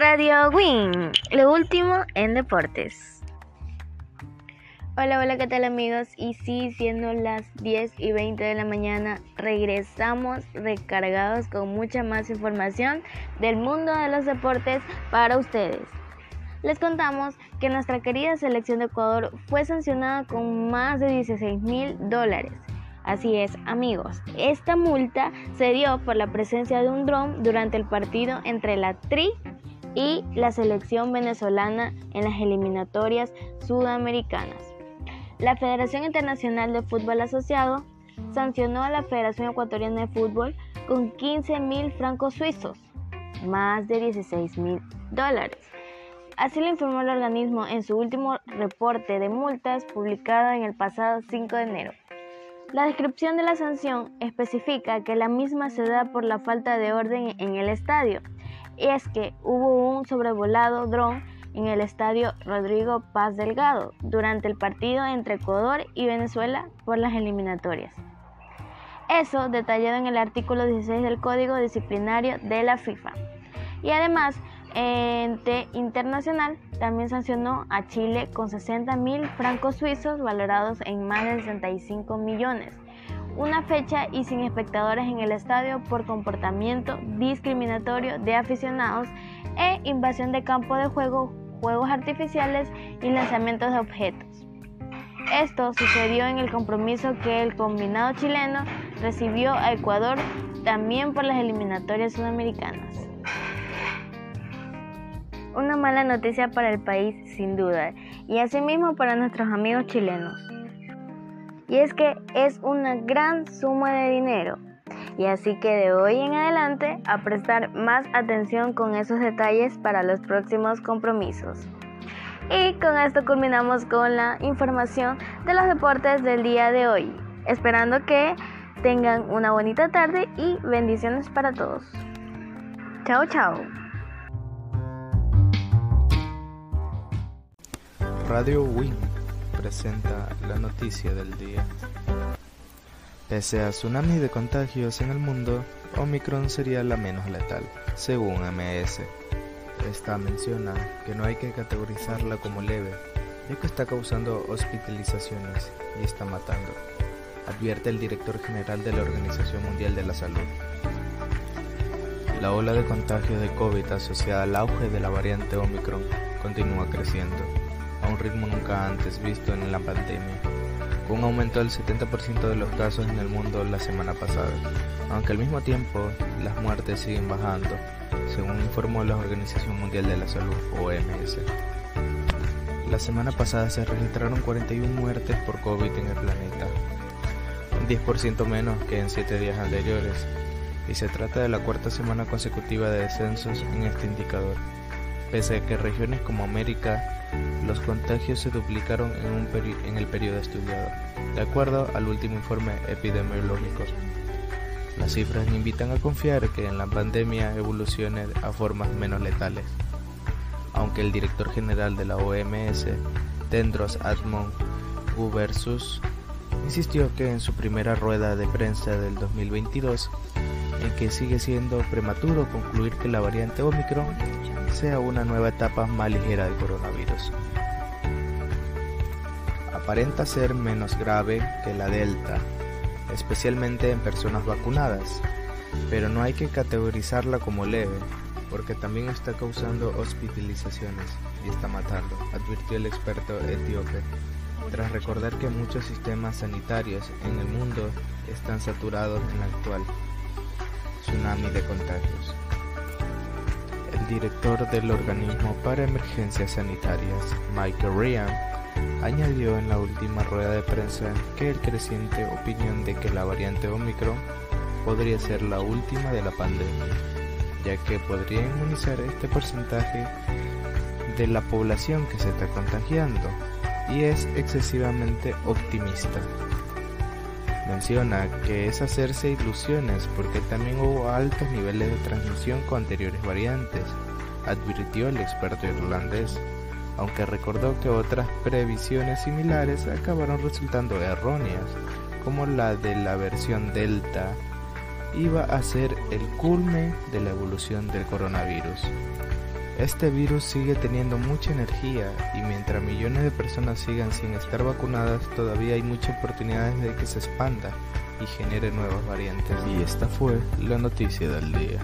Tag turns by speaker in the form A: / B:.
A: Radio Win, lo último en deportes. Hola, hola, ¿qué tal amigos? Y sí, siendo las 10 y 20 de la mañana, regresamos recargados con mucha más información del mundo de los deportes para ustedes. Les contamos que nuestra querida selección de Ecuador fue sancionada con más de 16 mil dólares. Así es, amigos, esta multa se dio por la presencia de un dron durante el partido entre la TRI y la selección venezolana en las eliminatorias sudamericanas. La Federación Internacional de Fútbol Asociado sancionó a la Federación Ecuatoriana de Fútbol con 15 mil francos suizos, más de 16 mil dólares. Así lo informó el organismo en su último reporte de multas publicado en el pasado 5 de enero. La descripción de la sanción especifica que la misma se da por la falta de orden en el estadio, es que hubo un sobrevolado dron en el estadio Rodrigo Paz Delgado durante el partido entre Ecuador y Venezuela por las eliminatorias. Eso detallado en el artículo 16 del Código Disciplinario de la FIFA. Y además, ente internacional también sancionó a Chile con 60 mil francos suizos valorados en más de 65 millones. Una fecha y sin espectadores en el estadio por comportamiento discriminatorio de aficionados e invasión de campo de juego, juegos artificiales y lanzamientos de objetos. Esto sucedió en el compromiso que el combinado chileno recibió a Ecuador también por las eliminatorias sudamericanas. Una mala noticia para el país, sin duda, y asimismo para nuestros amigos chilenos. Y es que es una gran suma de dinero, y así que de hoy en adelante a prestar más atención con esos detalles para los próximos compromisos. Y con esto culminamos con la información de los deportes del día de hoy, esperando que tengan una bonita tarde y bendiciones para todos. Chao, chao.
B: Radio Win presenta la noticia del día. Pese a tsunamis de contagios en el mundo, Omicron sería la menos letal, según MS. Esta menciona que no hay que categorizarla como leve, ya que está causando hospitalizaciones y está matando, advierte el director general de la Organización Mundial de la Salud. La ola de contagios de COVID asociada al auge de la variante Omicron continúa creciendo, un ritmo nunca antes visto en la pandemia un aumento del 70% de los casos en el mundo la semana pasada, aunque al mismo tiempo las muertes siguen bajando, según informó la Organización Mundial de la Salud, OMS. La semana pasada se registraron 41 muertes por COVID en el planeta, un 10% menos que en 7 días anteriores, y se trata de la cuarta semana consecutiva de descensos en este indicador, pese a que regiones como América los contagios se duplicaron en, el periodo estudiado, de acuerdo al último informe epidemiológico. Las cifras invitan a confiar que en la pandemia evolucione a formas menos letales, aunque el director general de la OMS, Tendros Admon Ghebreyesus, insistió que en su primera rueda de prensa del 2022, en que sigue siendo prematuro concluir que la variante Omicron sea una nueva etapa más ligera del coronavirus. Aparenta ser menos grave que la Delta, especialmente en personas vacunadas, pero no hay que categorizarla como leve, porque también está causando hospitalizaciones y está matando, advirtió el experto etíope, tras recordar que muchos sistemas sanitarios en el mundo están saturados en la actual tsunami de contagios director del Organismo para Emergencias Sanitarias, Michael Ryan, añadió en la última rueda de prensa que el creciente opinión de que la variante Omicron podría ser la última de la pandemia, ya que podría inmunizar este porcentaje de la población que se está contagiando, y es excesivamente optimista. Menciona que es hacerse ilusiones porque también hubo altos niveles de transmisión con anteriores variantes, advirtió el experto irlandés, aunque recordó que otras previsiones similares acabaron resultando erróneas, como la de la versión Delta iba a ser el culmen de la evolución del coronavirus. Este virus sigue teniendo mucha energía y mientras millones de personas sigan sin estar vacunadas, todavía hay muchas oportunidades de que se expanda y genere nuevas variantes. Y esta fue la noticia del día.